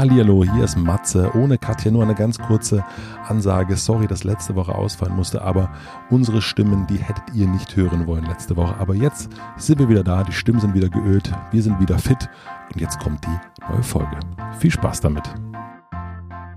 Hallihallo, hier ist Matze. Ohne Katja nur eine ganz kurze Ansage. Sorry, dass letzte Woche ausfallen musste, aber unsere Stimmen, die hättet ihr nicht hören wollen letzte Woche. Aber jetzt sind wir wieder da, die Stimmen sind wieder geölt, wir sind wieder fit und jetzt kommt die neue Folge. Viel Spaß damit.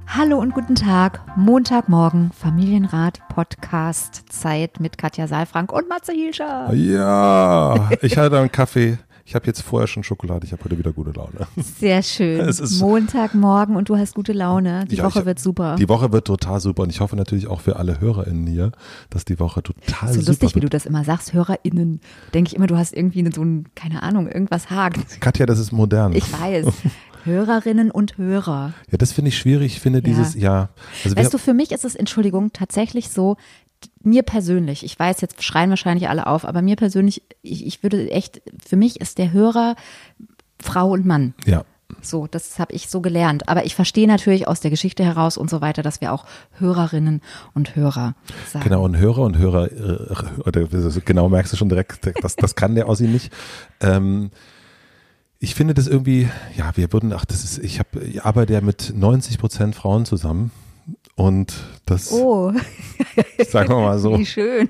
Hallo und guten Tag. Montagmorgen, Familienrat, Podcast, Zeit mit Katja Saalfrank und Matze Hilscher. Ja, ich hatte einen Kaffee. Ich habe jetzt vorher schon Schokolade, ich habe heute wieder gute Laune. Sehr schön. Montagmorgen und du hast gute Laune. Die ja, Woche ich, wird super. Die Woche wird total super und ich hoffe natürlich auch für alle HörerInnen hier, dass die Woche total so super lustig, wird. wie du das immer sagst, HörerInnen. Denke ich immer, du hast irgendwie so ein, keine Ahnung, irgendwas hakt. Katja, das ist modern. Ich weiß. Hörerinnen und Hörer. Ja, das finde ich schwierig. Ich finde ja. dieses, ja. Also weißt du, für mich ist es, Entschuldigung, tatsächlich so, mir persönlich, ich weiß, jetzt schreien wahrscheinlich alle auf, aber mir persönlich, ich, ich würde echt, für mich ist der Hörer Frau und Mann. Ja. So, das habe ich so gelernt. Aber ich verstehe natürlich aus der Geschichte heraus und so weiter, dass wir auch Hörerinnen und Hörer sagen. Genau, und Hörer und Hörer, äh, genau merkst du schon direkt, das, das kann der Ossi nicht. Ähm, ich finde das irgendwie, ja, wir würden, ach, das ist, ich habe, ich arbeite ja mit 90 Prozent Frauen zusammen. Und das, oh. sagen wir mal so. Wie schön.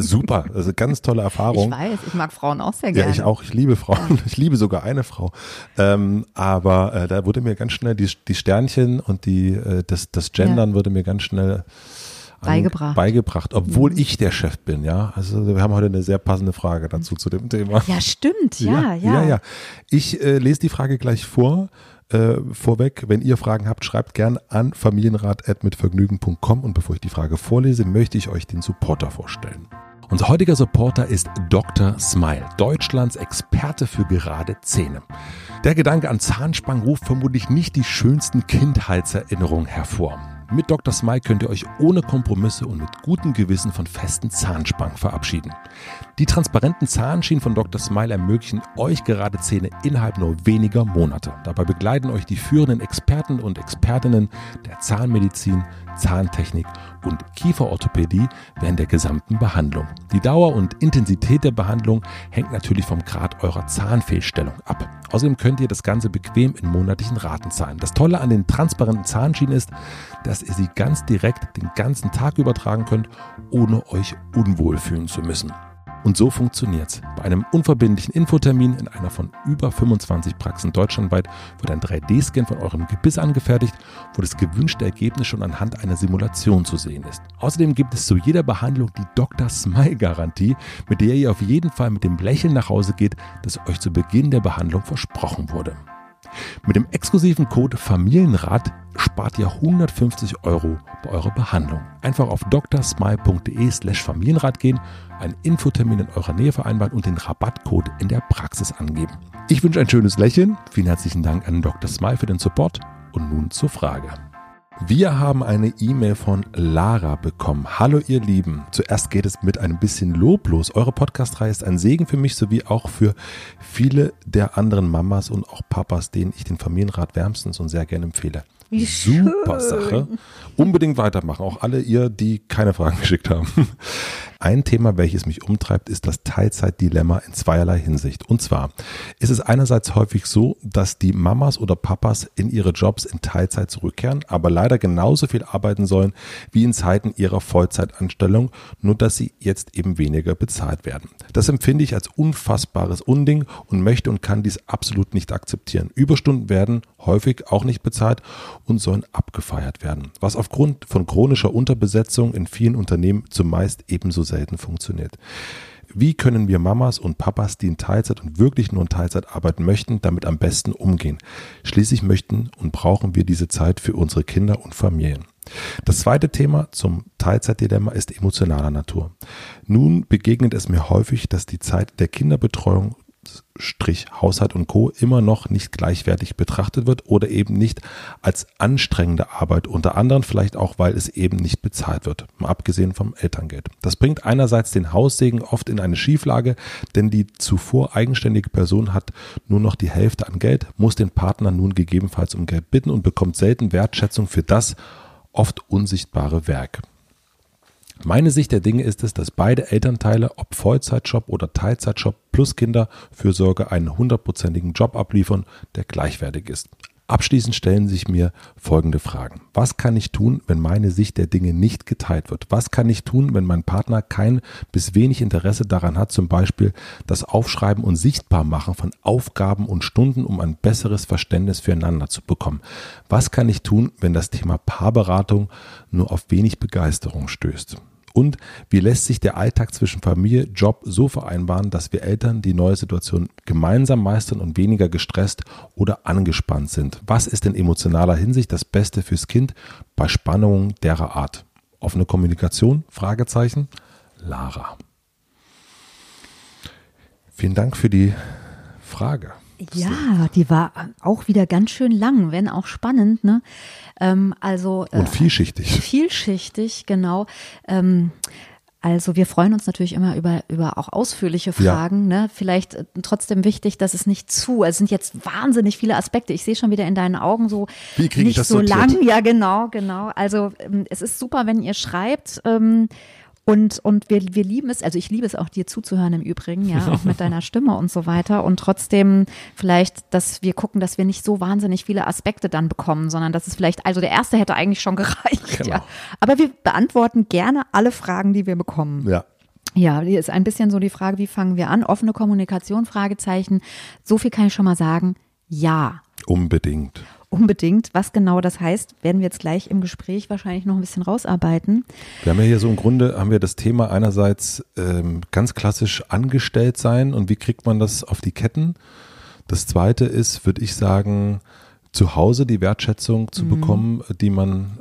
Super, also ganz tolle Erfahrung. Ich weiß, ich mag Frauen auch sehr gerne. Ja, ich auch, ich liebe Frauen. Ich liebe sogar eine Frau. Ähm, aber äh, da wurde mir ganz schnell die, die Sternchen und die, äh, das, das Gendern ja. wurde mir ganz schnell beigebracht. beigebracht, obwohl mhm. ich der Chef bin, ja. Also wir haben heute eine sehr passende Frage dazu zu dem Thema. Ja, stimmt, ja, ja. Ja, ja. Ich äh, lese die Frage gleich vor. Äh, vorweg, wenn ihr Fragen habt, schreibt gern an familienrat.mitvergnügen.com und bevor ich die Frage vorlese, möchte ich euch den Supporter vorstellen. Unser heutiger Supporter ist Dr. Smile, Deutschlands Experte für gerade Zähne. Der Gedanke an Zahnspangen ruft vermutlich nicht die schönsten Kindheitserinnerungen hervor. Mit Dr. Smile könnt ihr euch ohne Kompromisse und mit gutem Gewissen von festen Zahnspangen verabschieden. Die transparenten Zahnschienen von Dr. Smile ermöglichen euch gerade Zähne innerhalb nur weniger Monate. Dabei begleiten euch die führenden Experten und Expertinnen der Zahnmedizin, Zahntechnik und Kieferorthopädie während der gesamten Behandlung. Die Dauer und Intensität der Behandlung hängt natürlich vom Grad eurer Zahnfehlstellung ab. Außerdem könnt ihr das Ganze bequem in monatlichen Raten zahlen. Das Tolle an den transparenten Zahnschienen ist, dass ihr sie ganz direkt den ganzen Tag übertragen könnt, ohne euch unwohl fühlen zu müssen. Und so funktioniert's. Bei einem unverbindlichen Infotermin in einer von über 25 Praxen deutschlandweit wird ein 3D-Scan von eurem Gebiss angefertigt, wo das gewünschte Ergebnis schon anhand einer Simulation zu sehen ist. Außerdem gibt es zu jeder Behandlung die Dr. Smile Garantie, mit der ihr auf jeden Fall mit dem Lächeln nach Hause geht, das euch zu Beginn der Behandlung versprochen wurde. Mit dem exklusiven Code Familienrat spart ihr 150 Euro bei eurer Behandlung. Einfach auf drsmile.de slash Familienrat gehen, einen Infotermin in eurer Nähe vereinbaren und den Rabattcode in der Praxis angeben. Ich wünsche ein schönes Lächeln. Vielen herzlichen Dank an Dr. Smile für den Support und nun zur Frage. Wir haben eine E-Mail von Lara bekommen. Hallo ihr Lieben. Zuerst geht es mit ein bisschen Lob los. Eure Podcast-Reihe ist ein Segen für mich sowie auch für viele der anderen Mamas und auch Papas, denen ich den Familienrat wärmstens und sehr gerne empfehle. Wie Super schön. Sache. Unbedingt weitermachen. Auch alle ihr, die keine Fragen geschickt haben. Ein Thema, welches mich umtreibt, ist das Teilzeitdilemma in zweierlei Hinsicht. Und zwar ist es einerseits häufig so, dass die Mamas oder Papas in ihre Jobs in Teilzeit zurückkehren, aber leider genauso viel arbeiten sollen wie in Zeiten ihrer Vollzeitanstellung, nur dass sie jetzt eben weniger bezahlt werden. Das empfinde ich als unfassbares Unding und möchte und kann dies absolut nicht akzeptieren. Überstunden werden häufig auch nicht bezahlt und sollen abgefeiert werden, was aufgrund von chronischer Unterbesetzung in vielen Unternehmen zumeist ebenso selten funktioniert. Wie können wir Mamas und Papas, die in Teilzeit und wirklich nur in Teilzeit arbeiten möchten, damit am besten umgehen? Schließlich möchten und brauchen wir diese Zeit für unsere Kinder und Familien. Das zweite Thema zum Teilzeitdilemma ist emotionaler Natur. Nun begegnet es mir häufig, dass die Zeit der Kinderbetreuung Strich Haushalt und Co. immer noch nicht gleichwertig betrachtet wird oder eben nicht als anstrengende Arbeit, unter anderem vielleicht auch, weil es eben nicht bezahlt wird, mal abgesehen vom Elterngeld. Das bringt einerseits den Haussegen oft in eine Schieflage, denn die zuvor eigenständige Person hat nur noch die Hälfte an Geld, muss den Partner nun gegebenenfalls um Geld bitten und bekommt selten Wertschätzung für das oft unsichtbare Werk. Meine Sicht der Dinge ist es, dass beide Elternteile, ob Vollzeitjob oder Teilzeitjob plus Kinderfürsorge, einen hundertprozentigen Job abliefern, der gleichwertig ist. Abschließend stellen sich mir folgende Fragen. Was kann ich tun, wenn meine Sicht der Dinge nicht geteilt wird? Was kann ich tun, wenn mein Partner kein bis wenig Interesse daran hat, zum Beispiel das Aufschreiben und Sichtbarmachen von Aufgaben und Stunden, um ein besseres Verständnis füreinander zu bekommen? Was kann ich tun, wenn das Thema Paarberatung nur auf wenig Begeisterung stößt? Und wie lässt sich der Alltag zwischen Familie, Job so vereinbaren, dass wir Eltern die neue Situation gemeinsam meistern und weniger gestresst oder angespannt sind? Was ist in emotionaler Hinsicht das Beste fürs Kind bei Spannungen derer Art? Offene Kommunikation? Fragezeichen. Lara. Vielen Dank für die Frage. Ja, die war auch wieder ganz schön lang, wenn auch spannend. Ne? Ähm, also und vielschichtig. Äh, vielschichtig, genau. Ähm, also wir freuen uns natürlich immer über, über auch ausführliche Fragen. Ja. Ne? Vielleicht äh, trotzdem wichtig, dass es nicht zu, es sind jetzt wahnsinnig viele Aspekte. Ich sehe schon wieder in deinen Augen so Wie nicht ich das so sortiert? lang. Ja, genau, genau. Also ähm, es ist super, wenn ihr schreibt. Ähm, und, und wir, wir lieben es, also ich liebe es auch dir zuzuhören im Übrigen, ja, auch mit deiner Stimme und so weiter. Und trotzdem vielleicht, dass wir gucken, dass wir nicht so wahnsinnig viele Aspekte dann bekommen, sondern dass es vielleicht, also der erste hätte eigentlich schon gereicht, genau. ja. Aber wir beantworten gerne alle Fragen, die wir bekommen. Ja. Ja, hier ist ein bisschen so die Frage, wie fangen wir an? Offene Kommunikation, Fragezeichen. So viel kann ich schon mal sagen. Ja. Unbedingt unbedingt. Was genau das heißt, werden wir jetzt gleich im Gespräch wahrscheinlich noch ein bisschen rausarbeiten. Wir haben ja hier so im Grunde, haben wir das Thema einerseits ähm, ganz klassisch angestellt sein und wie kriegt man das auf die Ketten. Das zweite ist, würde ich sagen, zu Hause die Wertschätzung zu mhm. bekommen, die man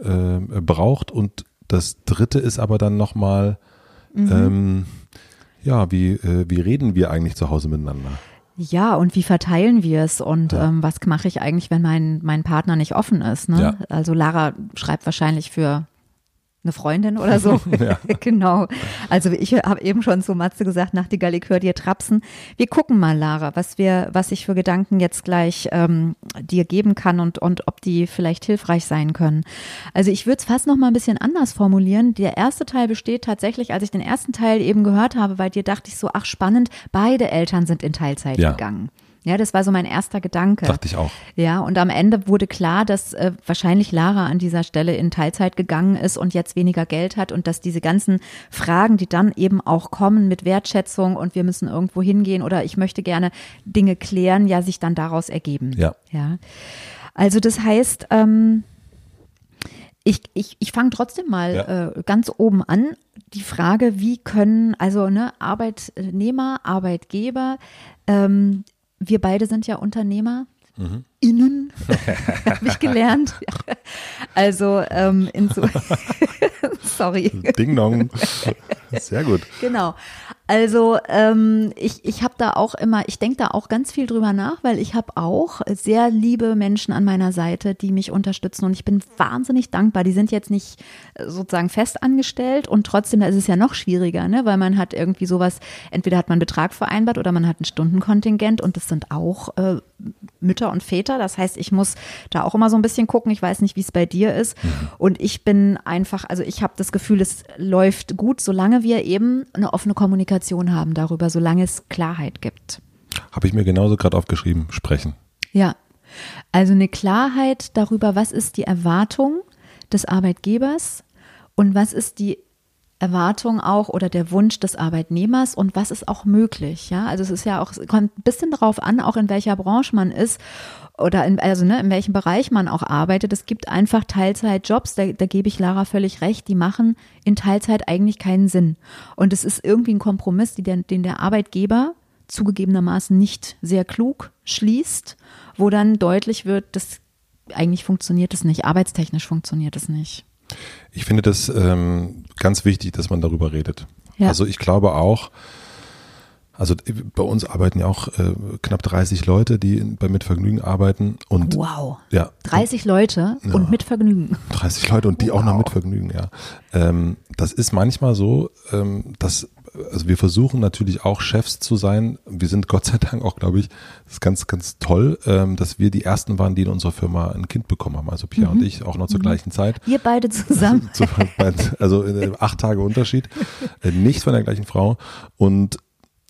äh, braucht. Und das dritte ist aber dann nochmal, mhm. ähm, ja, wie, äh, wie reden wir eigentlich zu Hause miteinander? Ja, und wie verteilen wir es und ja. ähm, was mache ich eigentlich, wenn mein, mein Partner nicht offen ist? Ne? Ja. Also Lara schreibt wahrscheinlich für eine Freundin oder so. Ja. genau. Also ich habe eben schon zu Matze gesagt, Nachtigall, ich höre dir trapsen. Wir gucken mal, Lara, was wir, was ich für Gedanken jetzt gleich ähm, dir geben kann und, und ob die vielleicht hilfreich sein können. Also ich würde es fast noch mal ein bisschen anders formulieren. Der erste Teil besteht tatsächlich, als ich den ersten Teil eben gehört habe, bei dir dachte ich so, ach spannend, beide Eltern sind in Teilzeit ja. gegangen. Ja, das war so mein erster Gedanke. Dachte ich auch. Ja, und am Ende wurde klar, dass äh, wahrscheinlich Lara an dieser Stelle in Teilzeit gegangen ist und jetzt weniger Geld hat und dass diese ganzen Fragen, die dann eben auch kommen mit Wertschätzung und wir müssen irgendwo hingehen oder ich möchte gerne Dinge klären, ja, sich dann daraus ergeben. Ja. Ja. Also das heißt, ähm, ich, ich, ich fange trotzdem mal ja. äh, ganz oben an. Die Frage, wie können also ne, Arbeitnehmer, Arbeitgeber ähm, wir beide sind ja Unternehmer. Mhm. Innen, habe ich gelernt. Also in so, sorry. Ding Dong. Sehr gut. Genau. Also ähm, ich, ich habe da auch immer, ich denke da auch ganz viel drüber nach, weil ich habe auch sehr liebe Menschen an meiner Seite, die mich unterstützen und ich bin wahnsinnig dankbar. Die sind jetzt nicht äh, sozusagen fest angestellt und trotzdem, da ist es ja noch schwieriger, ne? weil man hat irgendwie sowas, entweder hat man einen Betrag vereinbart oder man hat ein Stundenkontingent und das sind auch äh, Mütter und Väter. Das heißt, ich muss da auch immer so ein bisschen gucken. Ich weiß nicht, wie es bei dir ist. Mhm. Und ich bin einfach, also ich habe das Gefühl, es läuft gut, solange wir eben eine offene Kommunikation Kommunikation haben darüber, solange es Klarheit gibt. Habe ich mir genauso gerade aufgeschrieben, sprechen. Ja, also eine Klarheit darüber, was ist die Erwartung des Arbeitgebers und was ist die Erwartung auch oder der Wunsch des Arbeitnehmers und was ist auch möglich. Ja, also es ist ja auch, es kommt ein bisschen darauf an, auch in welcher Branche man ist oder in, also ne, in welchem Bereich man auch arbeitet. Es gibt einfach Teilzeitjobs, da, da gebe ich Lara völlig recht, die machen in Teilzeit eigentlich keinen Sinn. Und es ist irgendwie ein Kompromiss, den, den der Arbeitgeber zugegebenermaßen nicht sehr klug schließt, wo dann deutlich wird, dass eigentlich funktioniert es nicht, arbeitstechnisch funktioniert es nicht. Ich finde das ähm, ganz wichtig, dass man darüber redet. Ja. Also ich glaube auch, also bei uns arbeiten ja auch äh, knapp 30 Leute, die bei Mitvergnügen arbeiten. Und, wow. Ja. 30 Leute ja, und Mitvergnügen. 30 Leute und die wow. auch noch Mitvergnügen, ja. Ähm, das ist manchmal so, ähm, dass also wir versuchen natürlich auch Chefs zu sein. Wir sind Gott sei Dank auch, glaube ich, das ist ganz, ganz toll, ähm, dass wir die ersten waren, die in unserer Firma ein Kind bekommen haben. Also Pia mhm. und ich auch noch zur mhm. gleichen Zeit. Wir beide zusammen. also äh, acht Tage Unterschied. Äh, nicht von der gleichen Frau. Und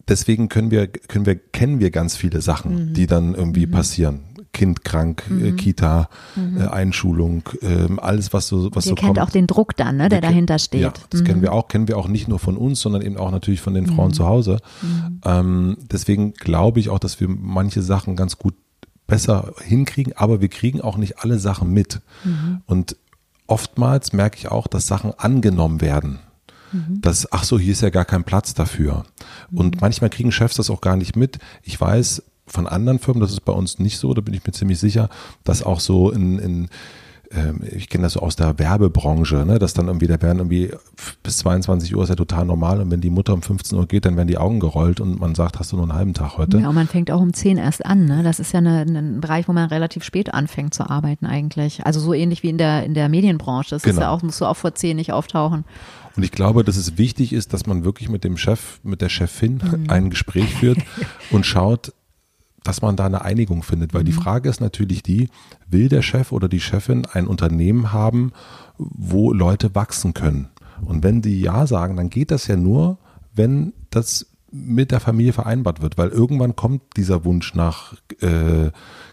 deswegen können wir, können wir, kennen wir ganz viele Sachen, mhm. die dann irgendwie mhm. passieren. Kind krank, äh, mhm. Kita, mhm. Äh, Einschulung, äh, alles was so was Ihr so kennt auch den Druck dann, ne, der wir dahinter steht. Ja, das mhm. kennen wir auch, kennen wir auch nicht nur von uns, sondern eben auch natürlich von den Frauen mhm. zu Hause. Mhm. Ähm, deswegen glaube ich auch, dass wir manche Sachen ganz gut besser hinkriegen, aber wir kriegen auch nicht alle Sachen mit. Und oftmals merke ich auch, dass Sachen angenommen werden mhm. dass, ach so, hier ist ja gar kein Platz dafür. Mhm. Und manchmal kriegen Chefs das auch gar nicht mit. Ich weiß von anderen Firmen, das ist bei uns nicht so, da bin ich mir ziemlich sicher, dass auch so in, in ähm, ich kenne das so aus der Werbebranche, ne, dass dann irgendwie, da werden irgendwie bis 22 Uhr ist ja total normal und wenn die Mutter um 15 Uhr geht, dann werden die Augen gerollt und man sagt, hast du nur einen halben Tag heute? Ja, und man fängt auch um 10 erst an, ne? Das ist ja eine, ein Bereich, wo man relativ spät anfängt zu arbeiten eigentlich. Also so ähnlich wie in der, in der Medienbranche. Das genau. ist ja auch, musst du auch vor 10 nicht auftauchen. Und ich glaube, dass es wichtig ist, dass man wirklich mit dem Chef, mit der Chefin mhm. ein Gespräch führt und schaut, dass man da eine Einigung findet. Weil mhm. die Frage ist natürlich die, will der Chef oder die Chefin ein Unternehmen haben, wo Leute wachsen können? Und wenn die Ja sagen, dann geht das ja nur, wenn das mit der Familie vereinbart wird, weil irgendwann kommt dieser Wunsch nach äh,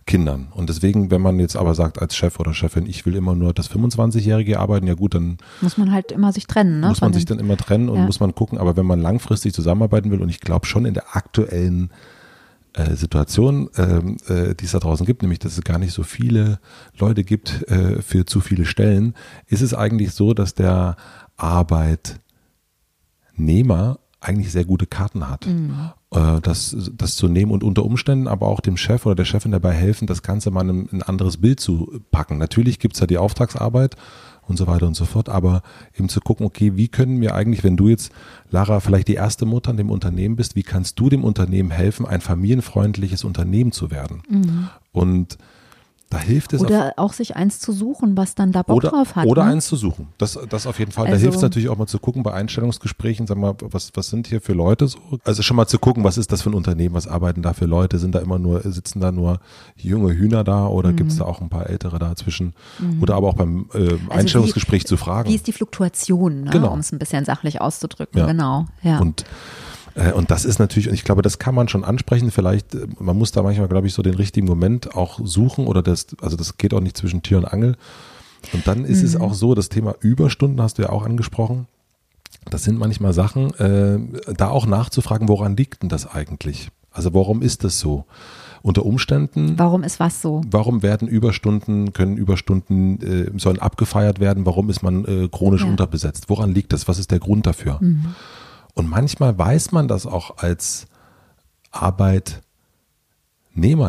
Kindern. Und deswegen, wenn man jetzt aber sagt als Chef oder Chefin, ich will immer nur das 25-Jährige arbeiten, ja gut, dann muss man halt immer sich trennen. Ne? Muss man sich dann immer trennen und ja. muss man gucken. Aber wenn man langfristig zusammenarbeiten will, und ich glaube schon in der aktuellen äh, Situation, ähm, äh, die es da draußen gibt, nämlich dass es gar nicht so viele Leute gibt äh, für zu viele Stellen, ist es eigentlich so, dass der Arbeitnehmer eigentlich sehr gute Karten hat. Mhm. Äh, das, das zu nehmen und unter Umständen aber auch dem Chef oder der Chefin dabei helfen, das Ganze mal in ein anderes Bild zu packen. Natürlich gibt es ja die Auftragsarbeit und so weiter und so fort, aber eben zu gucken, okay, wie können wir eigentlich, wenn du jetzt, Lara, vielleicht die erste Mutter in dem Unternehmen bist, wie kannst du dem Unternehmen helfen, ein familienfreundliches Unternehmen zu werden? Mhm. Und da hilft es. Oder auch sich eins zu suchen, was dann da Bock oder, drauf hat. Oder ne? eins zu suchen. Das, das auf jeden Fall. Also, da hilft es natürlich auch mal zu gucken bei Einstellungsgesprächen, sag mal, was, was sind hier für Leute so? Also schon mal zu gucken, was ist das für ein Unternehmen, was arbeiten da für Leute? Sind da immer nur, sitzen da nur junge Hühner da oder mhm. gibt es da auch ein paar ältere dazwischen? Mhm. Oder aber auch beim äh, also Einstellungsgespräch wie, zu fragen. Wie ist die Fluktuation, ne? genau. um es ein bisschen sachlich auszudrücken. Ja. Genau. Ja. Und und das ist natürlich, und ich glaube, das kann man schon ansprechen. Vielleicht, äh, man muss da manchmal, glaube ich, so den richtigen Moment auch suchen oder das, also das geht auch nicht zwischen Tür und Angel. Und dann ist mhm. es auch so, das Thema Überstunden hast du ja auch angesprochen. Das sind manchmal Sachen, äh, da auch nachzufragen, woran liegt denn das eigentlich? Also warum ist das so? Unter Umständen. Warum ist was so? Warum werden Überstunden, können Überstunden, äh, sollen abgefeiert werden? Warum ist man äh, chronisch ja. unterbesetzt? Woran liegt das? Was ist der Grund dafür? Mhm. Und manchmal weiß man das auch als Arbeitnehmer,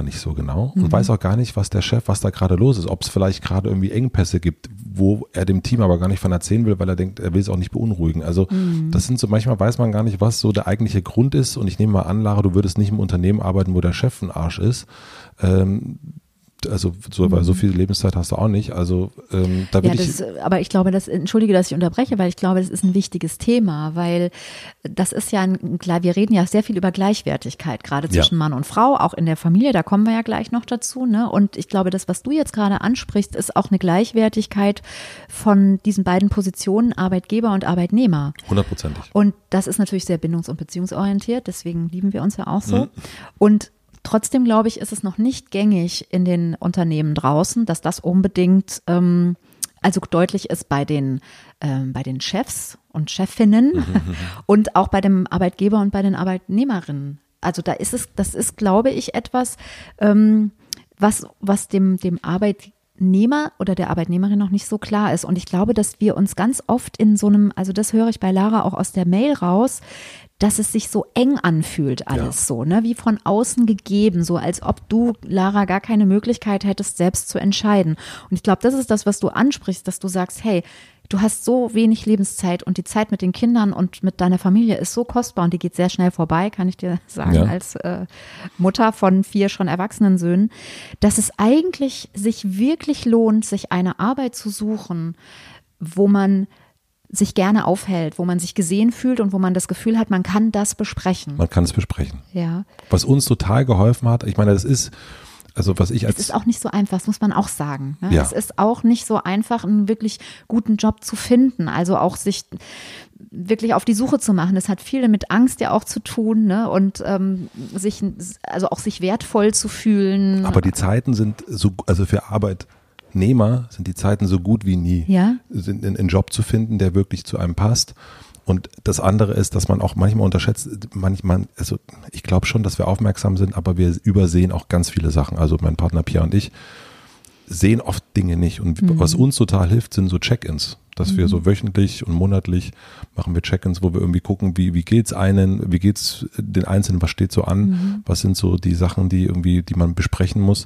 nicht so genau und Mhm. weiß auch gar nicht, was der Chef, was da gerade los ist, ob es vielleicht gerade irgendwie Engpässe gibt, wo er dem Team aber gar nicht von erzählen will, weil er denkt, er will es auch nicht beunruhigen. Also Mhm. das sind so, manchmal weiß man gar nicht, was so der eigentliche Grund ist und ich nehme mal an, Lara, du würdest nicht im Unternehmen arbeiten, wo der Chef ein Arsch ist. Ähm, also so, weil so viel Lebenszeit hast du auch nicht. Also ähm, da Mhm. Ja, würde ich aber ich glaube, das, entschuldige, dass ich unterbreche, weil ich glaube, das ist ein wichtiges Thema, weil das ist ja ein, klar, wir reden ja sehr viel über Gleichwertigkeit, gerade Ja. zwischen Mann und Frau, auch in der Familie, da kommen wir ja gleich noch dazu, ne? Und ich glaube, das, was du jetzt gerade ansprichst, ist auch eine Gleichwertigkeit von diesen beiden Positionen, Arbeitgeber und Arbeitnehmer. hundertprozentig. Und das ist natürlich sehr bindungs- und beziehungsorientiert, deswegen lieben wir uns ja auch so. Mhm. Und trotzdem glaube ich, ist es noch nicht gängig in den Unternehmen draußen, dass das unbedingt ähm, also deutlich ist bei den, ähm, bei den Chefs und Chefinnen und auch bei dem Arbeitgeber und bei den Arbeitnehmerinnen. Also da ist es, das ist, glaube ich, etwas, ähm, was, was dem, dem Arbeitnehmer oder der Arbeitnehmerin noch nicht so klar ist. Und ich glaube, dass wir uns ganz oft in so einem, also das höre ich bei Lara auch aus der Mail raus, dass es sich so eng anfühlt, alles Ja. so, ne, wie von außen gegeben, so als ob du, Lara, gar keine Möglichkeit hättest, selbst zu entscheiden. Und ich glaube, das ist das, was du ansprichst, dass du sagst, hey, du hast so wenig Lebenszeit und die Zeit mit den Kindern und mit deiner Familie ist so kostbar und die geht sehr schnell vorbei, kann ich dir sagen, Ja. als äh, Mutter von vier schon erwachsenen Söhnen, dass es eigentlich sich wirklich lohnt, sich eine Arbeit zu suchen, wo man sich gerne aufhält, wo man sich gesehen fühlt und wo man das Gefühl hat, man kann das besprechen. Man kann es besprechen. Ja, Was uns total geholfen hat, ich meine, das ist, also was ich es als ist auch nicht so einfach, das muss man auch sagen. Ne? Ja. Es ist auch nicht so einfach, einen wirklich guten Job zu finden. Also auch sich wirklich auf die Suche zu machen. Das hat viel mit Angst ja auch zu tun, ne? Und ähm, sich, also auch sich wertvoll zu fühlen. Aber die Zeiten sind so, also für Arbeitnehmer sind die Zeiten so gut wie nie. Ja. Sind einen Job zu finden, der wirklich zu einem passt. Und das andere ist, dass man auch manchmal unterschätzt, manchmal, also ich glaube schon, dass wir aufmerksam sind, aber wir übersehen auch ganz viele Sachen. Also mein Partner Pia und ich sehen oft Dinge nicht. Und was uns total hilft, sind so Check-ins. Dass wir so wöchentlich und monatlich machen wir Check-ins, wo wir irgendwie gucken, wie, wie geht's einen, wie geht's den Einzelnen, was steht so an, was sind so die Sachen, die irgendwie, die man besprechen muss.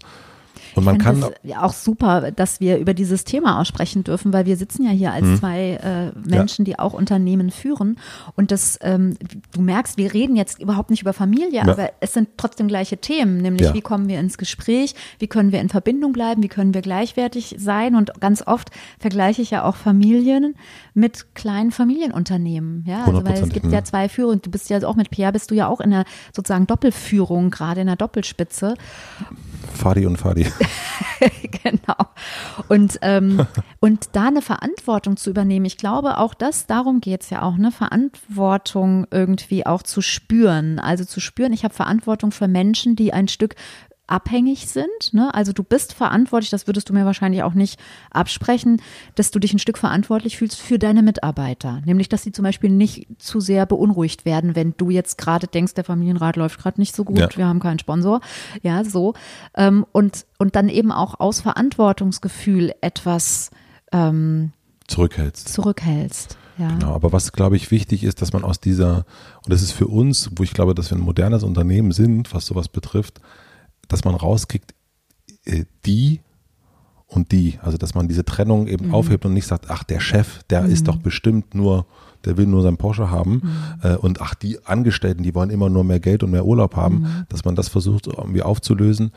Und man ich kann, ja auch super, dass wir über dieses Thema aussprechen dürfen, weil wir sitzen ja hier als Mhm. zwei äh, Menschen, die auch Unternehmen führen. Und das, ähm, du merkst, wir reden jetzt überhaupt nicht über Familie, Ja. aber es sind trotzdem gleiche Themen, nämlich Ja. wie kommen wir ins Gespräch, wie können wir in Verbindung bleiben, wie können wir gleichwertig sein. Und ganz oft vergleiche ich ja auch Familien mit kleinen Familienunternehmen. Ja, also weil es gibt mhm. ja zwei Führungen. Du bist ja auch mit Pierre, bist du ja auch in der sozusagen Doppelführung, gerade in der Doppelspitze. Fadi und Fadi. genau. Und, ähm, und da eine Verantwortung zu übernehmen, ich glaube auch das, darum geht's ja auch, eine Verantwortung irgendwie auch zu spüren. Also zu spüren, ich habe Verantwortung für Menschen, die ein Stück abhängig sind. Ne? Also du bist verantwortlich, das würdest du mir wahrscheinlich auch nicht absprechen, dass du dich ein Stück verantwortlich fühlst für deine Mitarbeiter. Nämlich, dass sie zum Beispiel nicht zu sehr beunruhigt werden, wenn du jetzt gerade denkst, der Familienrat läuft gerade nicht so gut, Ja. wir haben keinen Sponsor. Ja, so. Ähm, und, und dann eben auch aus Verantwortungsgefühl etwas ähm, Zurückhältst. zurückhältst. Ja. Genau, aber was, glaube ich, wichtig ist, dass man aus dieser, und das ist für uns, wo ich glaube, dass wir ein modernes Unternehmen sind, was sowas betrifft, dass man rauskriegt, äh, die und die. Also, dass man diese Trennung eben aufhebt und nicht sagt, ach, der Chef, der ist doch bestimmt nur, der will nur sein Porsche haben. Äh, und ach, die Angestellten, die wollen immer nur mehr Geld und mehr Urlaub haben, dass man das versucht irgendwie aufzulösen.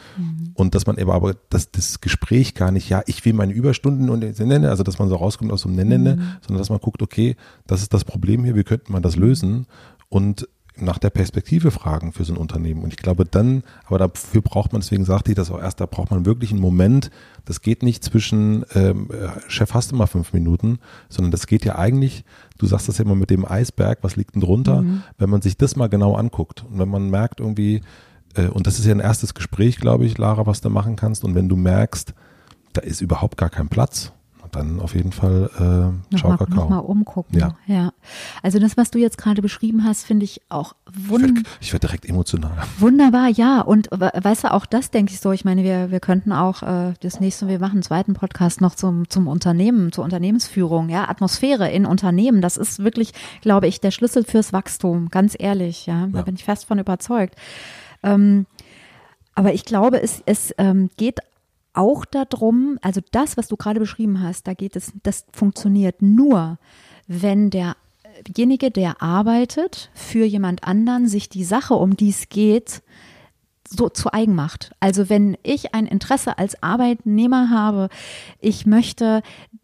Und dass man eben aber, dass das Gespräch gar nicht, ja, ich will meine Überstunden und nenne, also dass man so rauskommt aus dem Nenne, sondern dass man guckt, okay, das ist das Problem hier, wie könnte man das lösen? Und nach der Perspektive fragen für so ein Unternehmen. Und ich glaube dann, aber dafür braucht man, deswegen sagte ich das auch erst, da braucht man wirklich einen Moment. Das geht nicht zwischen, ähm, äh, Chef, hast du mal fünf Minuten, sondern das geht ja eigentlich, du sagst das ja immer mit dem Eisberg, was liegt denn drunter, wenn man sich das mal genau anguckt und wenn man merkt irgendwie, äh, und das ist ja ein erstes Gespräch, glaube ich, Lara, was du machen kannst. Und wenn du merkst, da ist überhaupt gar kein Platz, dann auf jeden Fall äh, Ciao Nochmal, Kakao. nochmal umgucken. Ja. ja. Also das, was du jetzt gerade beschrieben hast, finde ich auch ich wund werde werd direkt emotional. wunderbar, ja. Und we- weißt du, auch das denke ich so. Ich meine, wir, wir könnten auch äh, das nächste, wir machen einen zweiten Podcast noch zum, zum Unternehmen, zur Unternehmensführung, ja, Atmosphäre in Unternehmen. Das ist wirklich, glaube ich, der Schlüssel fürs Wachstum, ganz ehrlich, ja. Da Ja. bin ich fest von überzeugt. Ähm, Aber ich glaube, es, es ähm, geht auch darum, also das, was du gerade beschrieben hast, da geht es, das funktioniert nur, wenn derjenige, der arbeitet für jemand anderen, sich die Sache, um die es geht, so zu eigen macht. Also wenn ich ein Interesse als Arbeitnehmer habe, ich möchte,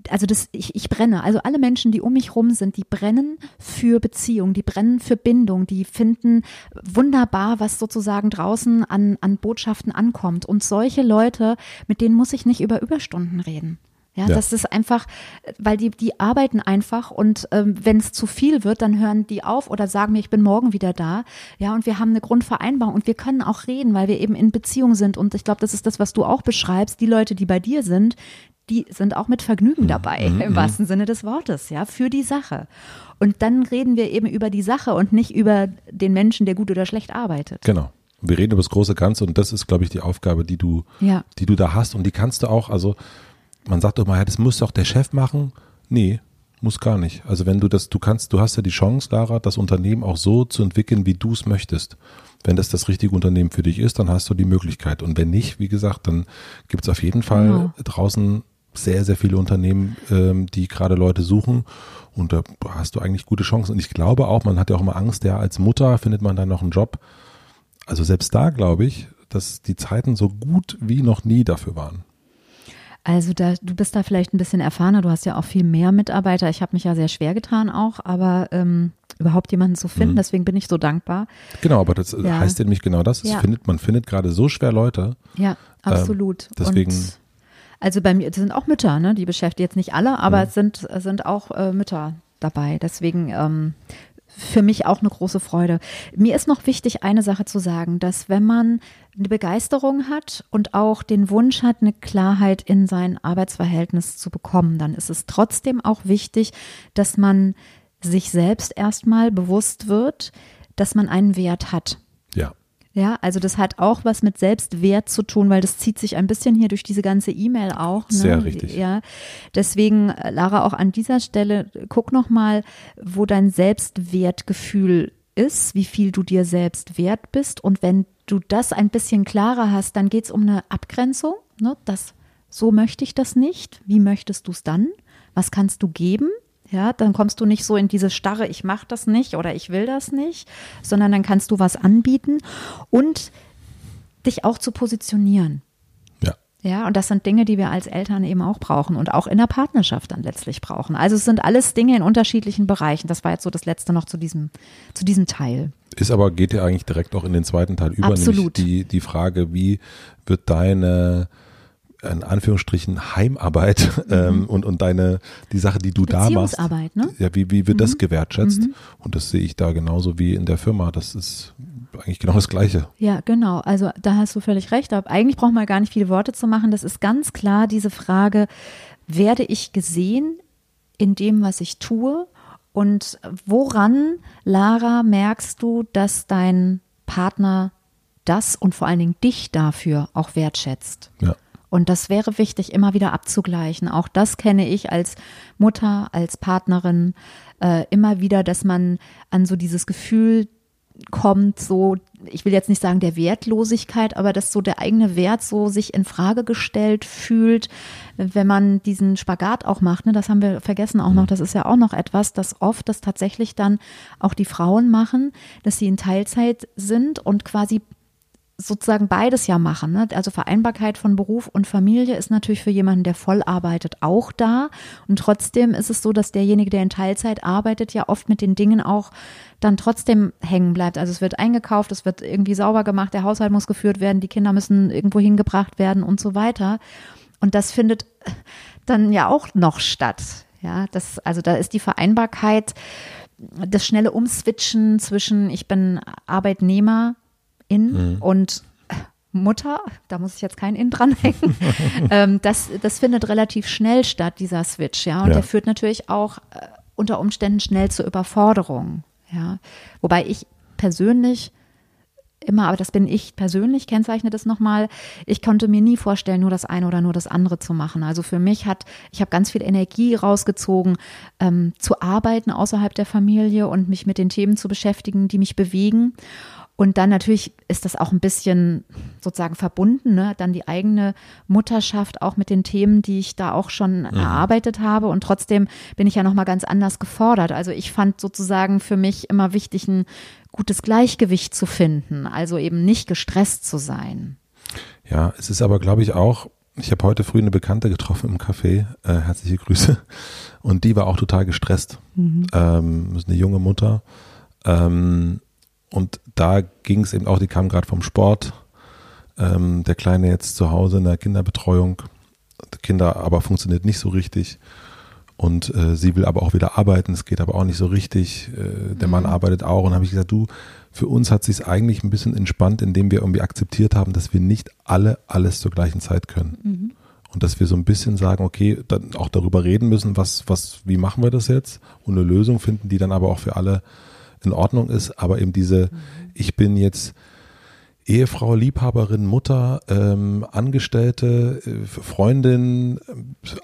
also das, ich, ich brenne. Also alle Menschen, die um mich rum sind, die brennen für Beziehung, die brennen für Bindung, die finden wunderbar, was sozusagen draußen an, an Botschaften ankommt. Und solche Leute, mit denen muss ich nicht über Überstunden reden. Ja, ja, das ist einfach, weil die, die arbeiten einfach und ähm, wenn es zu viel wird, dann hören die auf oder sagen mir, ich bin morgen wieder da. Ja, und wir haben eine Grundvereinbarung und wir können auch reden, weil wir eben in Beziehung sind. Und ich glaube, das ist das, was du auch beschreibst. Die Leute, die bei dir sind, die sind auch mit Vergnügen mhm. dabei, mhm. im mhm. wahrsten Sinne des Wortes, ja, für die Sache. Und dann reden wir eben über die Sache und nicht über den Menschen, der gut oder schlecht arbeitet. Genau. Wir reden über das große Ganze und das ist, glaube ich, die Aufgabe, die du, ja. die du da hast und die kannst du auch, also man sagt doch mal, ja, das muss doch der Chef machen. Nee, muss gar nicht. Also wenn du das, du kannst, du hast ja die Chance, Lara, das Unternehmen auch so zu entwickeln, wie du es möchtest. Wenn das das richtige Unternehmen für dich ist, dann hast du die Möglichkeit. Und wenn nicht, wie gesagt, dann gibt es auf jeden Fall genau. draußen sehr, sehr viele Unternehmen, ähm, die gerade Leute suchen. Und da hast du eigentlich gute Chancen. Und ich glaube auch, man hat ja auch immer Angst, ja, als Mutter findet man dann noch einen Job. Also selbst da glaube ich, dass die Zeiten so gut wie noch nie dafür waren. Also da, du bist da vielleicht ein bisschen erfahrener, du hast ja auch viel mehr Mitarbeiter. Ich habe mich ja sehr schwer getan auch, aber ähm, überhaupt jemanden zu finden, mhm. deswegen bin ich so dankbar. Genau, aber das ja. heißt ja nämlich genau das. Ja. Findet, man findet gerade so schwer Leute. Ja, absolut. Ähm, deswegen. Und also bei mir, das sind auch Mütter, ne? Die beschäftigen jetzt nicht alle, aber mhm. es sind, sind auch äh, Mütter dabei. Deswegen ähm, für mich auch eine große Freude. Mir ist noch wichtig, eine Sache zu sagen, dass wenn man eine Begeisterung hat und auch den Wunsch hat, eine Klarheit in sein Arbeitsverhältnis zu bekommen, dann ist es trotzdem auch wichtig, dass man sich selbst erstmal bewusst wird, dass man einen Wert hat. Ja. Ja, also das hat auch was mit Selbstwert zu tun, weil das zieht sich ein bisschen hier durch diese ganze E-Mail auch. Ne? Sehr richtig. Ja, deswegen, äh, Lara, auch an dieser Stelle, guck nochmal, wo dein Selbstwertgefühl ist, wie viel du dir selbst wert bist. Und wenn du das ein bisschen klarer hast, dann geht es um eine Abgrenzung. Ne? Das, so möchte ich das nicht. Wie möchtest du es dann? Was kannst du geben? Ja, dann kommst du nicht so in diese starre, ich mache das nicht oder ich will das nicht, sondern dann kannst du was anbieten und dich auch zu positionieren. Ja. Und das sind Dinge, die wir als Eltern eben auch brauchen und auch in der Partnerschaft dann letztlich brauchen. Also es sind alles Dinge in unterschiedlichen Bereichen. Das war jetzt so das letzte noch zu diesem, zu diesem Teil. Ist aber, geht ja eigentlich direkt auch in den zweiten Teil über, Absolut. nämlich die, die Frage, wie wird deine in Anführungsstrichen Heimarbeit mhm. ähm, und, und deine, die Sache, die du da machst. Ne? Ja, wie, wie wird mhm. das gewertschätzt? Mhm. Und das sehe ich da genauso wie in der Firma. Das ist eigentlich genau das Gleiche. Ja, genau. Also da hast du völlig recht. Aber eigentlich braucht man gar nicht viele Worte zu machen. Das ist ganz klar diese Frage, werde ich gesehen in dem, was ich tue? Und woran, Lara, merkst du, dass dein Partner das und vor allen Dingen dich dafür auch wertschätzt? Ja. Und das wäre wichtig, immer wieder abzugleichen. Auch das kenne ich als Mutter, als Partnerin äh, immer wieder, dass man an so dieses Gefühl kommt, so, ich will jetzt nicht sagen der Wertlosigkeit, aber dass so der eigene Wert so sich in Frage gestellt fühlt, wenn man diesen Spagat auch macht. Ne, das haben wir vergessen auch noch. Mhm. Das ist ja auch noch etwas, dass oft das tatsächlich dann auch die Frauen machen, dass sie in Teilzeit sind und quasi sozusagen beides ja machen. Ne? Also Vereinbarkeit von Beruf und Familie ist natürlich für jemanden, der voll arbeitet, auch da. Und trotzdem ist es so, dass derjenige, der in Teilzeit arbeitet, ja oft mit den Dingen auch dann trotzdem hängen bleibt. Also es wird eingekauft, es wird irgendwie sauber gemacht, der Haushalt muss geführt werden, die Kinder müssen irgendwo hingebracht werden und so weiter. Und das findet dann ja auch noch statt. Ja, das, also da ist die Vereinbarkeit, das schnelle Umswitchen zwischen ich bin Arbeitnehmer in mhm. und Mutter, da muss ich jetzt kein In dranhängen, ähm, das, das findet relativ schnell statt, dieser Switch, ja. Und ja. der führt natürlich auch äh, unter Umständen schnell zur Überforderung, ja. Wobei ich persönlich immer, aber das bin ich persönlich, kennzeichne das nochmal, ich konnte mir nie vorstellen, nur das eine oder nur das andere zu machen. Also für mich hat, ich habe ganz viel Energie rausgezogen, ähm, zu arbeiten außerhalb der Familie und mich mit den Themen zu beschäftigen, die mich bewegen. Und dann natürlich ist das auch ein bisschen sozusagen verbunden, ne? dann die eigene Mutterschaft auch mit den Themen, die ich da auch schon mhm. erarbeitet habe. Und trotzdem bin ich ja nochmal ganz anders gefordert. Also ich fand sozusagen für mich immer wichtig, ein gutes Gleichgewicht zu finden, also eben nicht gestresst zu sein. Ja, es ist aber, glaube ich, auch, ich habe heute früh eine Bekannte getroffen im Café, äh, herzliche Grüße, und die war auch total gestresst. Mhm. Ähm, ist eine junge Mutter. Ähm, und da ging es eben auch, die kam gerade vom Sport. Ähm, der Kleine jetzt zu Hause in der Kinderbetreuung. Die Kinder aber funktioniert nicht so richtig. Und äh, sie will aber auch wieder arbeiten. Es geht aber auch nicht so richtig. Äh, der mhm. Mann arbeitet auch. Und habe ich gesagt, du, für uns hat sich eigentlich ein bisschen entspannt, indem wir irgendwie akzeptiert haben, dass wir nicht alle alles zur gleichen Zeit können. Mhm. Und dass wir so ein bisschen sagen, okay, dann auch darüber reden müssen, was, was, wie machen wir das jetzt? Und eine Lösung finden, die dann aber auch für alle in Ordnung ist, aber eben diese, ich bin jetzt Ehefrau, Liebhaberin, Mutter, ähm, Angestellte, äh, Freundin,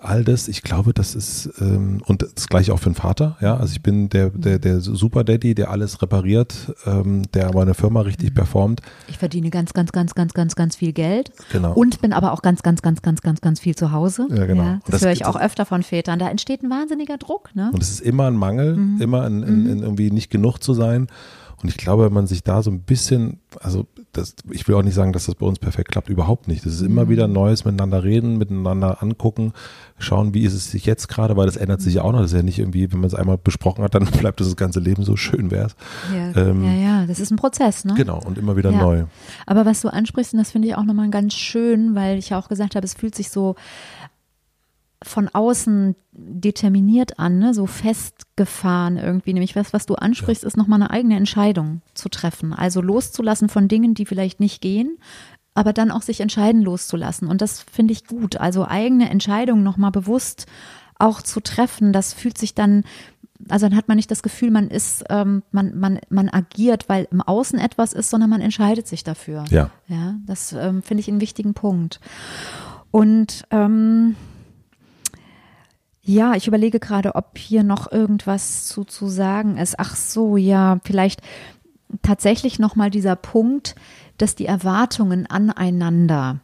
all das. Ich glaube, das ist ähm, und das gleiche auch für den Vater. Ja, also ich bin der der der Super Daddy, der alles repariert, ähm, der aber eine Firma richtig mhm. performt. Ich verdiene ganz, ganz, ganz, ganz, ganz, ganz viel Geld. Genau. Und bin aber auch ganz, ganz, ganz, ganz, ganz, ganz viel zu Hause. Ja, genau. Ja, das, das höre ich auch öfter von Vätern. Da entsteht ein wahnsinniger Druck. Ne? Und es ist immer ein Mangel, mhm. immer in, in, in irgendwie nicht genug zu sein. Und ich glaube, wenn man sich da so ein bisschen, also das, ich will auch nicht sagen, dass das bei uns perfekt klappt, überhaupt nicht. Das ist immer wieder mhm. Neues miteinander reden, miteinander angucken, schauen, wie ist es sich jetzt gerade, weil das ändert sich ja auch noch. Das ist ja nicht irgendwie, wenn man es einmal besprochen hat, dann bleibt das, das ganze Leben so schön wäre es. Ja, ähm, ja, ja, das ist ein Prozess, ne? Genau, und immer wieder ja. neu. Aber was du ansprichst, und das finde ich auch nochmal ganz schön, weil ich ja auch gesagt habe, es fühlt sich so von außen determiniert an, ne? so festgefahren irgendwie. Nämlich was, was du ansprichst, ja. ist nochmal eine eigene Entscheidung zu treffen. Also loszulassen von Dingen, die vielleicht nicht gehen, aber dann auch sich entscheiden loszulassen. Und das finde ich gut. Also eigene Entscheidungen nochmal bewusst auch zu treffen, das fühlt sich dann, also dann hat man nicht das Gefühl, man ist, ähm, man, man, man agiert, weil im Außen etwas ist, sondern man entscheidet sich dafür. Ja. Ja, das ähm, finde ich einen wichtigen Punkt. Und ähm, ja, ich überlege gerade, ob hier noch irgendwas zu, zu sagen ist. Ach so, ja, vielleicht tatsächlich nochmal dieser Punkt, dass die Erwartungen aneinander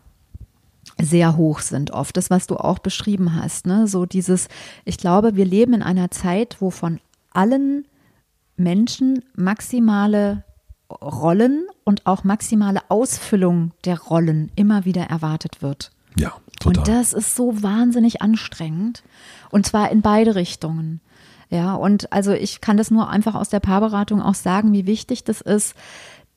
sehr hoch sind oft. Das, was du auch beschrieben hast, ne? So dieses, ich glaube, wir leben in einer Zeit, wo von allen Menschen maximale Rollen und auch maximale Ausfüllung der Rollen immer wieder erwartet wird. Ja, total. Und das ist so wahnsinnig anstrengend. Und zwar in beide Richtungen. Ja, und also ich kann das nur einfach aus der Paarberatung auch sagen, wie wichtig das ist,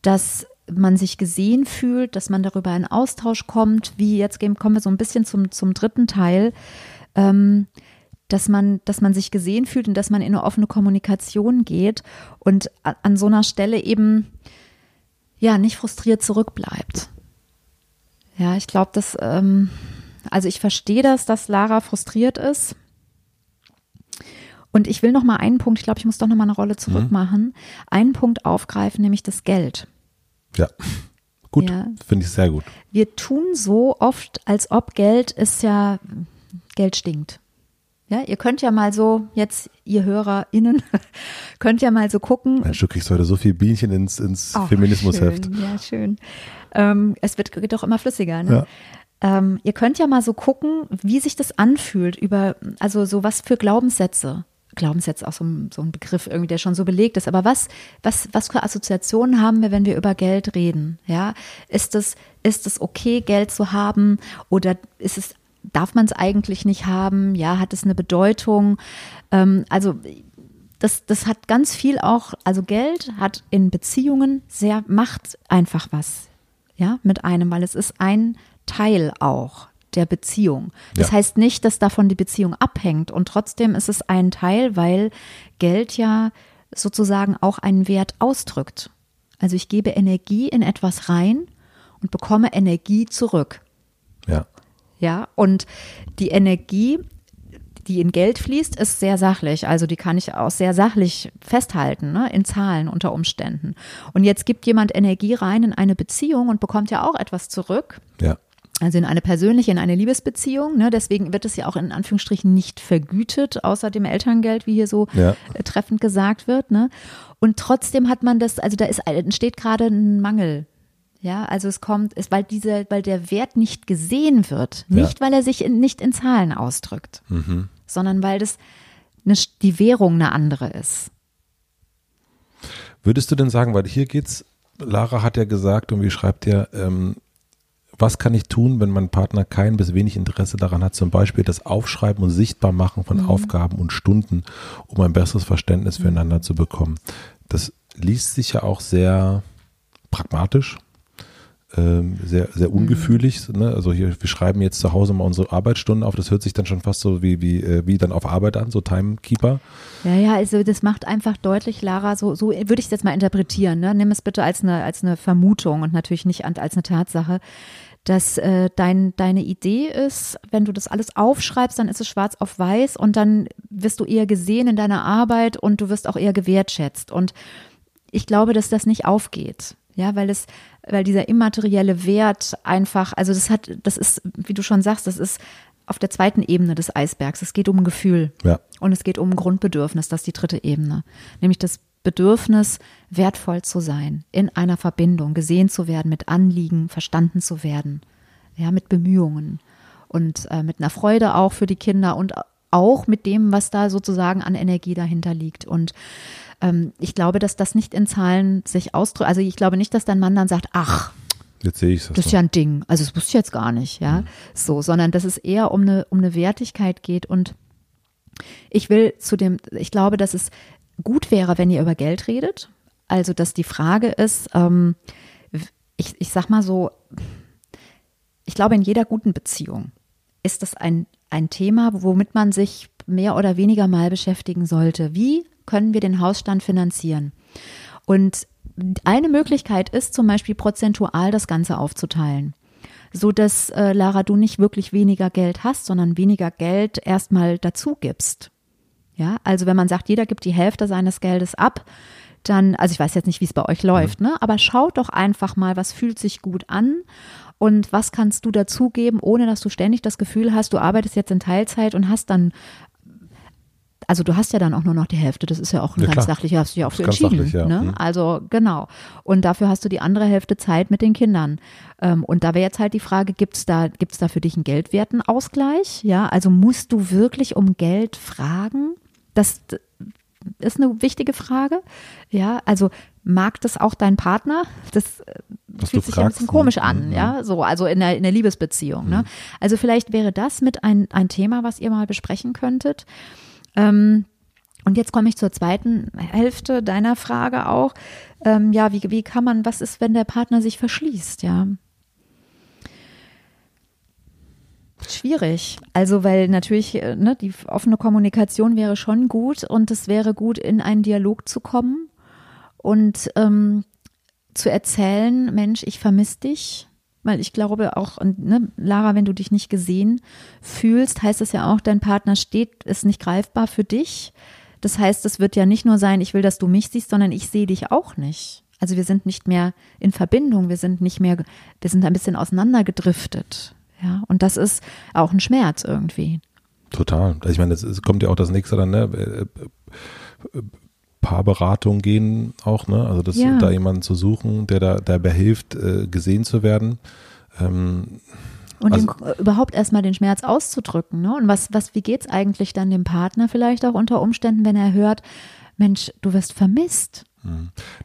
dass man sich gesehen fühlt, dass man darüber in Austausch kommt, wie jetzt kommen wir so ein bisschen zum, zum dritten Teil, ähm, dass man, dass man sich gesehen fühlt und dass man in eine offene Kommunikation geht und an so einer Stelle eben ja nicht frustriert zurückbleibt. Ja, ich glaube, dass, ähm, also ich verstehe das, dass Lara frustriert ist. Und ich will noch mal einen Punkt, ich glaube, ich muss doch noch mal eine Rolle zurückmachen, mhm. einen Punkt aufgreifen, nämlich das Geld. Ja, gut, ja. finde ich sehr gut. Wir tun so oft, als ob Geld ist ja, Geld stinkt. Ja, ihr könnt ja mal so, jetzt ihr HörerInnen, könnt ja mal so gucken. Mensch, du kriegst heute so viel Bienchen ins, ins Feminismusheft. Ja, schön. Ähm, es wird, wird doch immer flüssiger, ne? Ja. Ähm, ihr könnt ja mal so gucken, wie sich das anfühlt über, also so was für Glaubenssätze. Glaubenssätze auch so ein, so ein Begriff irgendwie, der schon so belegt ist. Aber was, was, was für Assoziationen haben wir, wenn wir über Geld reden? Ja, ist es, ist es okay, Geld zu haben? Oder ist es, darf man es eigentlich nicht haben? Ja, hat es eine Bedeutung? Ähm, also, das, das hat ganz viel auch, also Geld hat in Beziehungen sehr, macht einfach was ja, mit einem, weil es ist ein Teil auch der Beziehung. Das ja. heißt nicht, dass davon die Beziehung abhängt und trotzdem ist es ein Teil, weil Geld ja sozusagen auch einen Wert ausdrückt. Also ich gebe Energie in etwas rein und bekomme Energie zurück. Ja. Und die Energie die in Geld fließt, ist sehr sachlich. Also die kann ich auch sehr sachlich festhalten, ne? in Zahlen unter Umständen. Und jetzt gibt jemand Energie rein in eine Beziehung und bekommt ja auch etwas zurück. Ja. Also in eine persönliche, in eine Liebesbeziehung. Ne? Deswegen wird es ja auch in Anführungsstrichen nicht vergütet, außer dem Elterngeld, wie hier so Ja. äh, treffend gesagt wird. Ne? Und trotzdem hat man das, also da ist, entsteht gerade ein Mangel. Ja, also es kommt, ist, weil diese, weil der Wert nicht gesehen wird, Ja. nicht weil er sich in, nicht in Zahlen ausdrückt, Mhm. sondern weil das eine, die Währung eine andere ist. Würdest du denn sagen, weil hier geht's, Lara hat ja gesagt und wie schreibt ihr, ähm, was kann ich tun, wenn mein Partner kein bis wenig Interesse daran hat, zum Beispiel das Aufschreiben und Sichtbarmachen von Aufgaben und Stunden, um ein besseres Verständnis füreinander zu bekommen. Das liest sich ja auch sehr pragmatisch, ähm, sehr, sehr ungefühlig. Ne? Also hier, wir schreiben jetzt zu Hause mal unsere Arbeitsstunden auf. Das hört sich dann schon fast so wie, wie, äh, wie dann auf Arbeit an, so Timekeeper. Ja, ja, also das macht einfach deutlich, Lara, so, so würde ich es jetzt mal interpretieren. Ne? Nimm es bitte als eine, als eine Vermutung und natürlich nicht als eine Tatsache, dass äh, dein, deine Idee ist, wenn du das alles aufschreibst, dann ist es schwarz auf weiß und dann wirst du eher gesehen in deiner Arbeit und du wirst auch eher gewertschätzt. Und ich glaube, dass das nicht aufgeht. Ja, weil es, weil dieser immaterielle Wert einfach, also das hat, das ist, wie du schon sagst, das ist auf der zweiten Ebene des Eisbergs. Es geht um ein Gefühl. Ja. Und es geht um ein Grundbedürfnis, das ist die dritte Ebene. Nämlich das Bedürfnis, wertvoll zu sein, in einer Verbindung, gesehen zu werden, mit Anliegen, verstanden zu werden, ja, mit Bemühungen und äh, mit einer Freude auch für die Kinder und auch mit dem, was da sozusagen an Energie dahinter liegt. Und ähm, ich glaube, dass das nicht in Zahlen sich ausdrückt. Also ich glaube nicht, dass dein Mann dann sagt, ach, Jetzt sehe ich es. das ist ja ein Ding. Also das wusste ich jetzt gar nicht, ja. So, sondern dass es eher um eine, um eine Wertigkeit geht. Und ich will zu dem, ich glaube, dass es gut wäre, wenn ihr über Geld redet. Also, dass die Frage ist, ähm, ich, ich sag mal so, ich glaube, in jeder guten Beziehung ist das ein, ein Thema, womit man sich mehr oder weniger mal beschäftigen sollte. Wie können wir den Hausstand finanzieren? Und eine Möglichkeit ist zum Beispiel prozentual das Ganze aufzuteilen, so dass äh, Lara du nicht wirklich weniger Geld hast, sondern weniger Geld erstmal dazu gibst. Ja, also wenn man sagt, jeder gibt die Hälfte seines Geldes ab, dann, also ich weiß jetzt nicht, wie es bei euch läuft, ne? Aber schaut doch einfach mal, was fühlt sich gut an und was kannst du dazugeben, ohne dass du ständig das Gefühl hast, du arbeitest jetzt in Teilzeit und hast dann also du hast ja dann auch nur noch die Hälfte, das ist ja auch ein Ja, ganz klar. sachlicher, hast du ja auch so entschieden. sachlich, ja. ne? Mhm. Also genau. Und dafür hast du die andere Hälfte Zeit mit den Kindern. Ähm, und da wäre jetzt halt die Frage, gibt's da, gibt's da für dich einen Geldwertenausgleich? Ja, also musst du wirklich um Geld fragen? Das ist eine wichtige Frage. Ja, also mag das auch dein Partner? Das äh, Was fühlt sich ja ein fragst, bisschen ne? komisch an, Mhm. ja, so, also in der, in der Liebesbeziehung. Ne? Also vielleicht wäre das mit ein, ein Thema, was ihr mal besprechen könntet. Ähm, und jetzt komme ich zur zweiten Hälfte deiner Frage auch. Ähm, ja, wie, wie kann man, was ist, wenn der Partner sich verschließt, ja? Schwierig. Also, weil natürlich, äh, ne, die offene Kommunikation wäre schon gut und es wäre gut, in einen Dialog zu kommen und ähm, zu erzählen, Mensch, ich vermisse dich. Weil ich glaube auch, ne, Lara, wenn du dich nicht gesehen fühlst, heißt es ja auch, dein Partner steht, ist nicht greifbar für dich. Das heißt, es wird ja nicht nur sein, ich will, dass du mich siehst, sondern ich sehe dich auch nicht. Also wir sind nicht mehr in Verbindung, wir sind nicht mehr, wir sind ein bisschen auseinandergedriftet. Ja, und das ist auch ein Schmerz irgendwie. Total. Ich meine, es, kommt ja auch das nächste dann, ne? Paarberatung gehen auch, ne? Also das, Ja. da jemanden zu suchen, der da dabei hilft, äh, gesehen zu werden. Ähm, Und Also- den, überhaupt erstmal den Schmerz auszudrücken. Ne? Und was, was, wie geht's eigentlich dann dem Partner vielleicht auch unter Umständen, wenn er hört, Mensch, du wirst vermisst.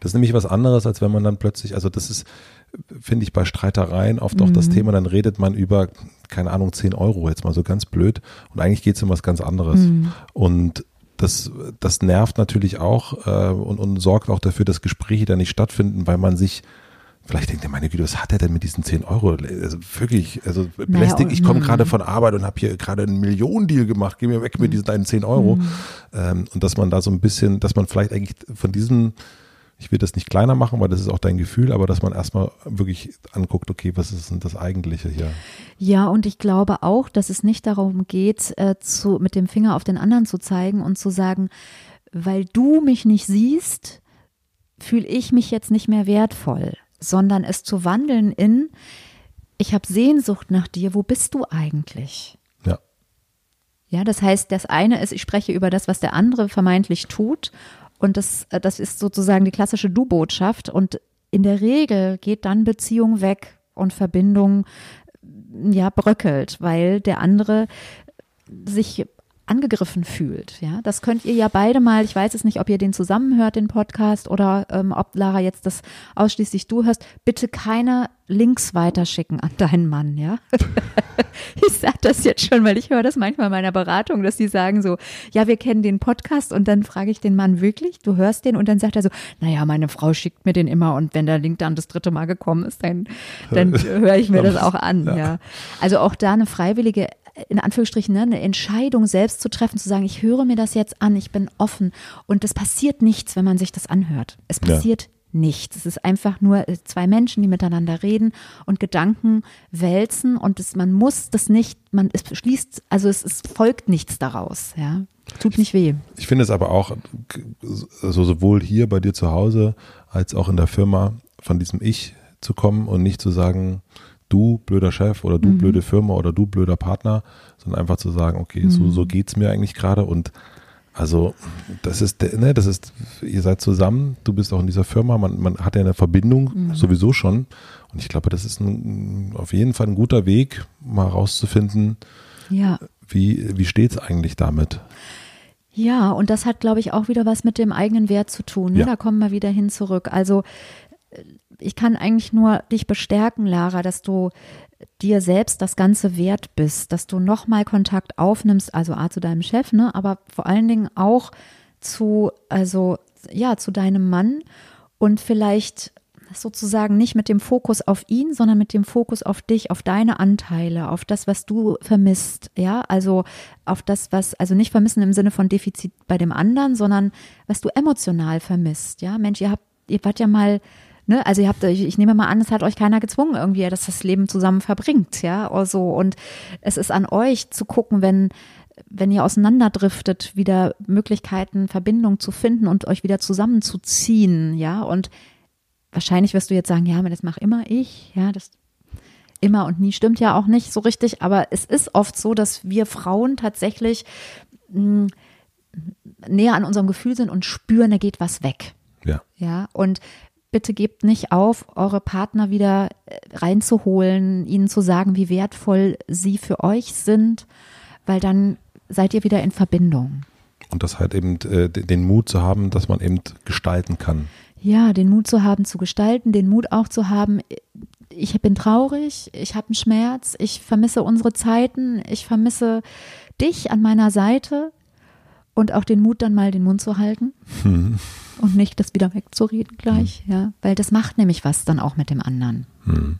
Das ist nämlich was anderes, als wenn man dann plötzlich, also das ist, finde ich, bei Streitereien oft auch das Thema, dann redet man über, keine Ahnung, 10 Euro, jetzt mal so ganz blöd. Und eigentlich geht es um was ganz anderes. Und das, das nervt natürlich auch äh, und, und sorgt auch dafür, dass Gespräche da nicht stattfinden, weil man sich Vielleicht denkt er, meine Güte, was hat er denn mit diesen 10 Euro? Also wirklich, also belästigt, und- ich komme hm. gerade von Arbeit und habe hier gerade einen Millionendeal gemacht, geh mir weg mit diesen deinen 10 Euro. Ähm, und dass man da so ein bisschen, dass man vielleicht eigentlich von diesem, ich will das nicht kleiner machen, weil das ist auch dein Gefühl, aber dass man erstmal wirklich anguckt, okay, was ist denn das Eigentliche hier? Ja, und ich glaube auch, dass es nicht darum geht, äh, zu, mit dem Finger auf den anderen zu zeigen und zu sagen, weil du mich nicht siehst, fühle ich mich jetzt nicht mehr wertvoll, sondern es zu wandeln in, ich habe Sehnsucht nach dir, wo bist du eigentlich? Ja. Ja, das heißt, das eine ist, ich spreche über das, was der andere vermeintlich tut. Und das, äh, das ist sozusagen die klassische Du-Botschaft. Und in der Regel geht dann Beziehung weg und Verbindung ja bröckelt, weil der andere sich angegriffen fühlt. Ja, das könnt ihr ja beide mal. Ich weiß es nicht, ob ihr den zusammenhört, den Podcast, oder ähm, ob Lara jetzt das ausschließlich du hörst. Bitte keine Links weiterschicken an deinen Mann. Ja, ich sage das jetzt schon, weil ich höre das manchmal in meiner Beratung, dass die sagen so, ja, wir kennen den Podcast und dann frage ich den Mann wirklich, du hörst den und dann sagt er so, naja, meine Frau schickt mir den immer und wenn der Link dann das dritte Mal gekommen ist, dann, dann höre ich mir das auch an. Ja. ja, also auch da eine freiwillige in Anführungsstrichen, ne, eine Entscheidung selbst zu treffen, zu sagen, ich höre mir das jetzt an, ich bin offen. Und es passiert nichts, wenn man sich das anhört. Es passiert ja. nichts. Es ist einfach nur äh, zwei Menschen, die miteinander reden und Gedanken wälzen und es, man muss das nicht, man es schließt, also es, es folgt nichts daraus, ja. Tut nicht weh. Ich finde es aber auch, also sowohl hier bei dir zu Hause als auch in der Firma von diesem Ich zu kommen und nicht zu sagen, du blöder Chef oder du mhm. blöde Firma oder du blöder Partner, sondern einfach zu sagen, okay, mhm. so, so es mir eigentlich gerade und also das ist, ne, das ist, ihr seid zusammen, du bist auch in dieser Firma, man, man hat ja eine Verbindung mhm. sowieso schon und ich glaube, das ist ein, auf jeden Fall ein guter Weg, mal rauszufinden, ja. wie, wie steht es eigentlich damit? Ja, und das hat, glaube ich, auch wieder was mit dem eigenen Wert zu tun. Ne? Ja. Da kommen wir wieder hin zurück. Also ich kann eigentlich nur dich bestärken, Lara, dass du dir selbst das Ganze wert bist, dass du nochmal Kontakt aufnimmst, also A zu deinem Chef, ne, aber vor allen Dingen auch zu, also ja, zu deinem Mann und vielleicht sozusagen nicht mit dem Fokus auf ihn, sondern mit dem Fokus auf dich, auf deine Anteile, auf das, was du vermisst, ja, also auf das, was, also nicht vermissen im Sinne von Defizit bei dem anderen, sondern was du emotional vermisst, ja, Mensch, ihr habt, ihr wart ja mal Ne? Also ihr habt, ich, ich nehme mal an, es hat euch keiner gezwungen irgendwie, dass das Leben zusammen verbringt, ja, oder so. Und es ist an euch zu gucken, wenn wenn ihr auseinanderdriftet, wieder Möglichkeiten, Verbindung zu finden und euch wieder zusammenzuziehen, ja. Und wahrscheinlich wirst du jetzt sagen, ja, aber das mache immer ich, ja, das immer und nie stimmt ja auch nicht so richtig, aber es ist oft so, dass wir Frauen tatsächlich mh, hm, näher an unserem Gefühl sind und spüren, da geht was weg. Ja. Ja. Und bitte gebt nicht auf, eure Partner wieder äh, reinzuholen, ihnen zu sagen, wie wertvoll sie für euch sind, weil dann seid ihr wieder in Verbindung. Und das halt eben äh, den Mut zu haben, dass man eben gestalten kann. Ja, den Mut zu haben, zu gestalten, den Mut auch zu haben, ich bin traurig, ich habe einen Schmerz, ich vermisse unsere Zeiten, ich vermisse dich an meiner Seite und auch den Mut, dann mal den Mund zu halten. Hm und nicht das wieder wegzureden gleich, mhm. ja, weil das macht nämlich was dann auch mit dem anderen. Mhm.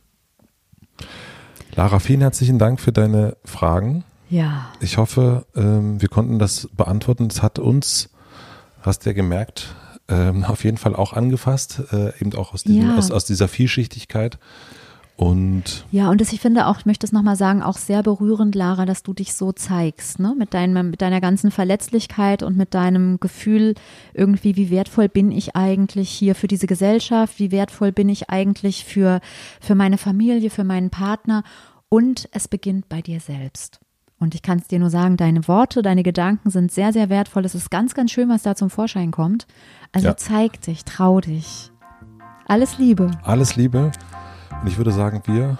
Lara, vielen herzlichen Dank für deine Fragen. Ja. Ich hoffe, ähm, wir konnten das beantworten. Es hat uns, hast du ja gemerkt, ähm, auf jeden Fall auch angefasst, äh, eben auch aus, diesem, ja. aus, aus dieser Vielschichtigkeit. Und ja, und das, ich finde auch, ich möchte es nochmal sagen, auch sehr berührend, Lara, dass du dich so zeigst, ne? Mit, deinem, mit deiner ganzen Verletzlichkeit und mit deinem Gefühl, irgendwie, wie wertvoll bin ich eigentlich hier für diese Gesellschaft, wie wertvoll bin ich eigentlich für, für meine Familie, für meinen Partner. Und es beginnt bei dir selbst. Und ich kann es dir nur sagen, deine Worte, deine Gedanken sind sehr, sehr wertvoll. Es ist ganz, ganz schön, was da zum Vorschein kommt. Also ja. zeig dich, trau dich. Alles Liebe. Alles Liebe. Und ich würde sagen, wir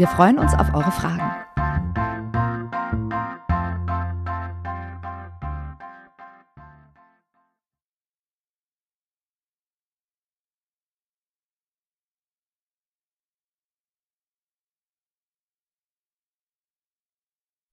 Wir freuen uns auf eure Fragen.